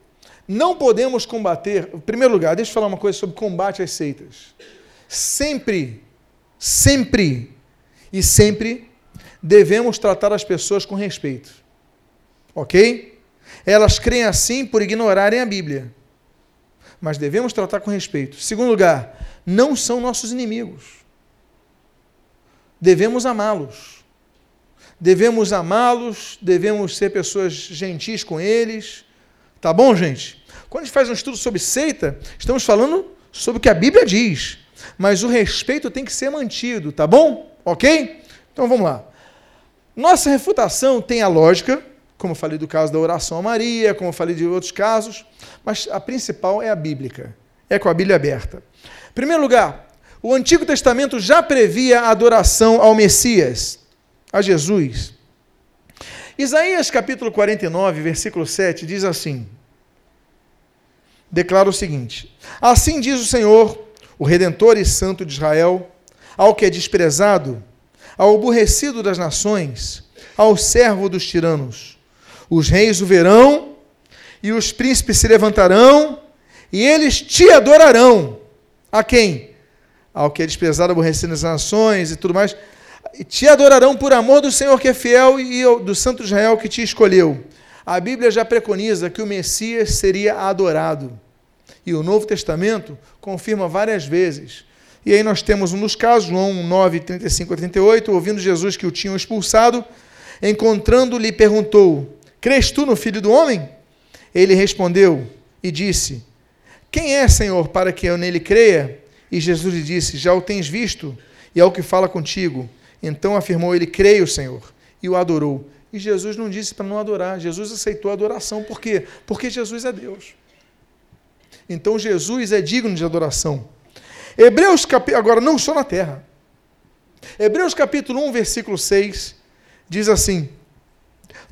não podemos combater. Em primeiro lugar, deixa eu falar uma coisa sobre combate às seitas. Sempre sempre e sempre devemos tratar as pessoas com respeito. Ok? Elas creem assim por ignorarem a Bíblia. Mas devemos tratar com respeito. Segundo lugar, não são nossos inimigos. Devemos amá-los. Devemos amá-los, devemos ser pessoas gentis com eles. Tá bom, gente? Quando a gente faz um estudo sobre seita, estamos falando sobre o que a Bíblia diz mas o respeito tem que ser mantido, tá bom? Ok? Então vamos lá. Nossa refutação tem a lógica, como eu falei do caso da oração a Maria, como eu falei de outros casos, mas a principal é a bíblica, é com a Bíblia aberta. Em primeiro lugar, o Antigo Testamento já previa a adoração ao Messias, a Jesus. Isaías capítulo 49, versículo 7 diz assim: declara o seguinte: Assim diz o Senhor, o Redentor e Santo de Israel, ao que é desprezado, ao aborrecido das nações, ao servo dos tiranos. Os reis o verão, e os príncipes se levantarão, e eles te adorarão. A quem? Ao que é desprezado, aborrecido das nações e tudo mais. E te adorarão por amor do Senhor que é fiel e do Santo Israel que te escolheu. a Bíblia já preconiza que o Messias seria adorado. E o Novo Testamento confirma várias vezes. E aí nós temos um dos casos, João 9, 35 a 38, ouvindo Jesus que o tinham expulsado, encontrando-lhe, perguntou: Crês tu no Filho do Homem? Ele respondeu e disse: Quem é, Senhor, para que eu nele creia? E Jesus lhe disse: Já o tens visto, e é o que fala contigo. Então afirmou ele: Creio, Senhor, e o adorou. E Jesus não disse para não adorar, Jesus aceitou a adoração. Por quê? Porque Jesus é Deus. Então Jesus é digno de adoração. Hebreus capítulo, agora não só na terra. Hebreus capítulo 1, versículo 6, diz assim: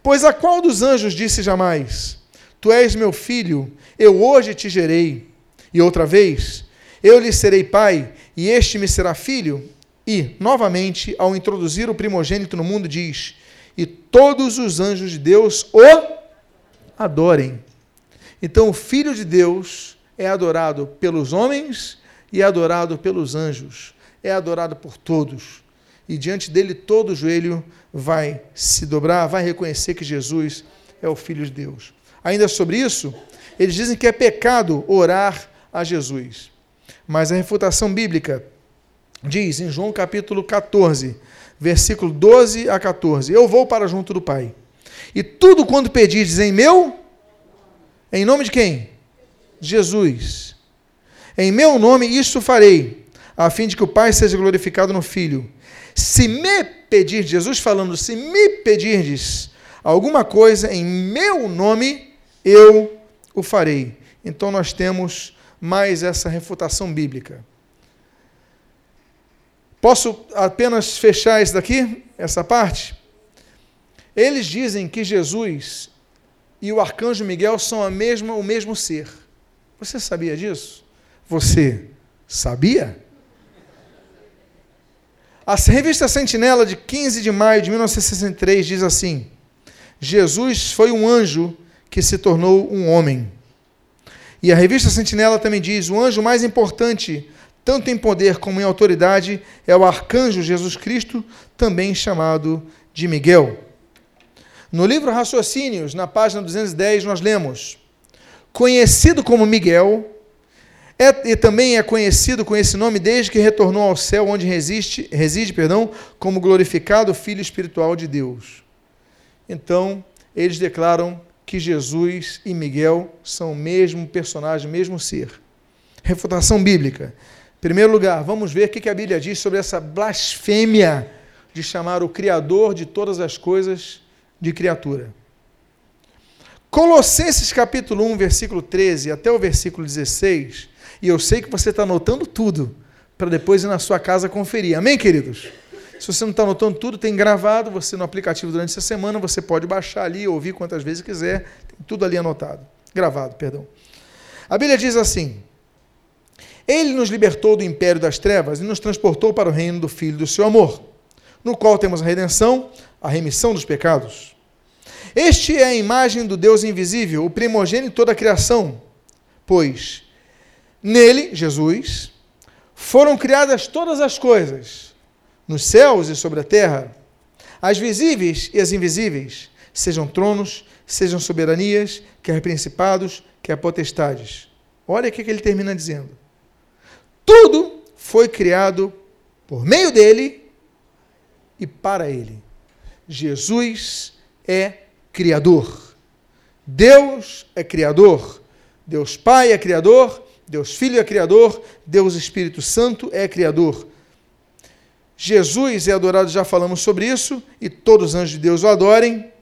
Pois a qual dos anjos disse jamais: Tu és meu filho, eu hoje te gerei. E outra vez, eu lhe serei pai, e este me será filho. E, novamente, ao introduzir o primogênito no mundo, diz: E todos os anjos de Deus o adorem. Então, o Filho de Deus é adorado pelos homens e é adorado pelos anjos, é adorado por todos. E diante dele todo joelho vai se dobrar, vai reconhecer que Jesus é o Filho de Deus. Ainda sobre isso, eles dizem que é pecado orar a Jesus. Mas a refutação bíblica diz em João capítulo 14, versículo 12 a 14: Eu vou para junto do Pai. E tudo quanto pedis em meu, em nome de quem? Jesus. Em meu nome isso farei, a fim de que o Pai seja glorificado no Filho. Se me pedir, Jesus falando, se me pedirdes alguma coisa em meu nome, eu o farei. Então nós temos mais essa refutação bíblica. Posso apenas fechar isso daqui, essa parte? Eles dizem que Jesus e o arcanjo Miguel são a mesma, o mesmo ser. Você sabia disso? Você sabia? A revista Sentinela, de 15 de maio de 1963, diz assim: Jesus foi um anjo que se tornou um homem. E a revista Sentinela também diz: o anjo mais importante, tanto em poder como em autoridade, é o arcanjo Jesus Cristo, também chamado de Miguel. No livro Raciocínios, na página 210, nós lemos: Conhecido como Miguel, é, e também é conhecido com esse nome desde que retornou ao céu, onde resiste, reside perdão, como glorificado Filho espiritual de Deus. Então, eles declaram que Jesus e Miguel são o mesmo personagem, o mesmo ser. Refutação bíblica. Em primeiro lugar, vamos ver o que a Bíblia diz sobre essa blasfêmia de chamar o Criador de todas as coisas de criatura. Colossenses capítulo 1, versículo 13 até o versículo 16, e eu sei que você está anotando tudo, para depois ir na sua casa conferir. Amém, queridos? Se você não está anotando tudo, tem gravado, você no aplicativo durante essa semana, você pode baixar ali, ouvir quantas vezes quiser, tem tudo ali anotado, gravado, perdão. A Bíblia diz assim: Ele nos libertou do império das trevas e nos transportou para o reino do Filho do seu amor, no qual temos a redenção, a remissão dos pecados. Este é a imagem do Deus invisível, o primogênito da criação, pois nele, Jesus, foram criadas todas as coisas nos céus e sobre a terra, as visíveis e as invisíveis, sejam tronos, sejam soberanias, quer principados, quer potestades. Olha o que ele termina dizendo. Tudo foi criado por meio dele e para ele. Jesus é criador. Deus é criador. Deus Pai é criador. Deus Filho é criador. Deus Espírito Santo é criador. Jesus é adorado, já falamos sobre isso, e todos os anjos de Deus o adorem.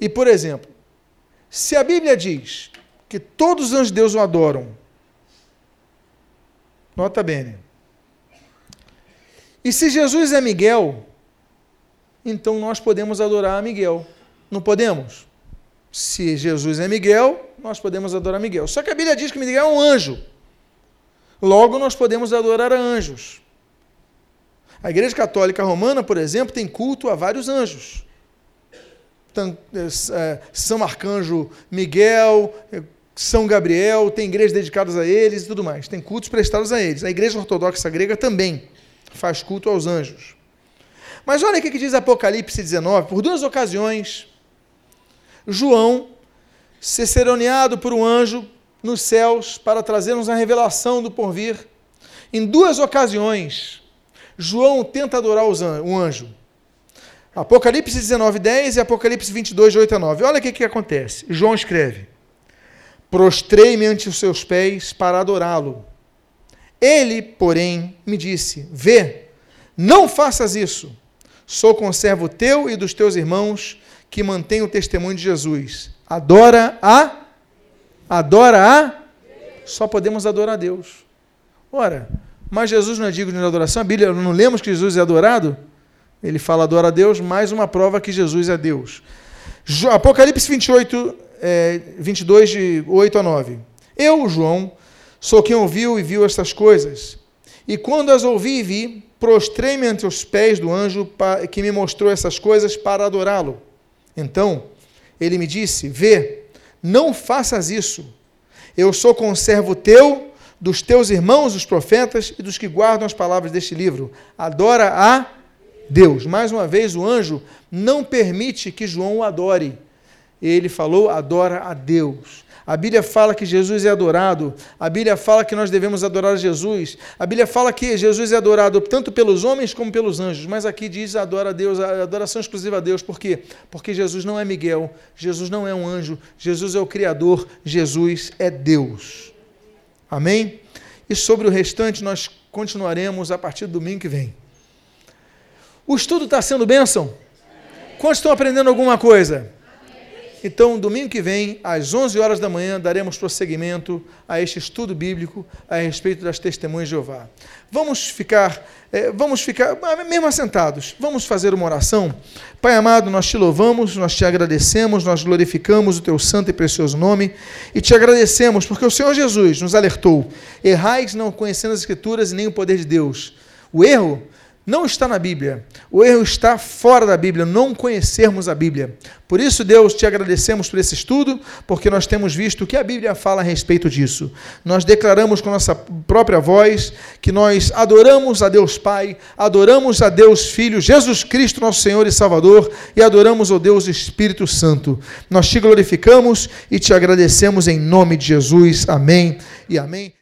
E, por exemplo, se a Bíblia diz que todos os anjos de Deus o adoram, nota bene. E se Jesus é Miguel, então nós podemos adorar a Miguel. Não podemos? Se Jesus é Miguel, nós podemos adorar Miguel. Só que a Bíblia diz que Miguel é um anjo. Logo, nós podemos adorar a anjos. A Igreja Católica Romana, por exemplo, tem culto a vários anjos. É, São Arcanjo Miguel, é, São Gabriel, tem igrejas dedicadas a eles e tudo mais. Tem cultos prestados a eles. A Igreja Ortodoxa Grega também faz culto aos anjos. Mas olha o que diz Apocalipse 19, por duas ocasiões, João, ciceroneado por um anjo nos céus para trazer-nos a revelação do porvir, em duas ocasiões, João tenta adorar um anjo. Apocalipse 19, 10 e Apocalipse 22, de 8 a 9. Olha o que, que acontece. João escreve: Prostrei-me ante os seus pés para adorá-lo. Ele, porém, me disse: Vê, não faças isso. Sou conservo teu e dos teus irmãos que mantêm o testemunho de Jesus. Adora a. Adora a. Só podemos adorar a Deus. Ora, mas Jesus não é digno de adoração? A Bíblia, não lemos que Jesus é adorado? Ele fala adora a Deus, mais uma prova que Jesus é Deus. Apocalipse 28, é, 22, de 8 a 9. Eu, João, sou quem ouviu e viu estas coisas. E quando as ouvi e vi, prostrei-me ante os pés do anjo que me mostrou essas coisas para adorá-lo. Então, ele me disse: Vê, não faças isso. Eu sou conservo teu, dos teus irmãos, os profetas, e dos que guardam as palavras deste livro. Adora a Deus. Mais uma vez, o anjo não permite que João o adore. Ele falou: adora a Deus. A Bíblia fala que Jesus é adorado. A Bíblia fala que nós devemos adorar Jesus. A Bíblia fala que Jesus é adorado tanto pelos homens como pelos anjos. Mas aqui diz adora a Deus, a adoração exclusiva a Deus. Por quê? Porque Jesus não é Miguel, Jesus não é um anjo, Jesus é o Criador, Jesus é Deus. Amém? E sobre o restante nós continuaremos a partir do domingo que vem. O estudo está sendo bênção? Quantos estão aprendendo alguma coisa? Então, domingo que vem, às 11 horas da manhã, daremos prosseguimento a este estudo bíblico a respeito das testemunhas de Jeová. Vamos ficar, é, vamos ficar, ah, mesmo assentados, vamos fazer uma oração. Pai amado, nós te louvamos, nós te agradecemos, nós glorificamos o teu santo e precioso nome e te agradecemos porque o Senhor Jesus nos alertou: errais não conhecendo as Escrituras e nem o poder de Deus. O erro não está na Bíblia. O erro está fora da Bíblia, não conhecermos a Bíblia. Por isso, Deus, te agradecemos por esse estudo, porque nós temos visto o que a Bíblia fala a respeito disso. Nós declaramos com nossa própria voz que nós adoramos a Deus Pai, adoramos a Deus Filho, Jesus Cristo, nosso Senhor e Salvador, e adoramos o Deus Espírito Santo. Nós te glorificamos e te agradecemos em nome de Jesus. Amém e amém.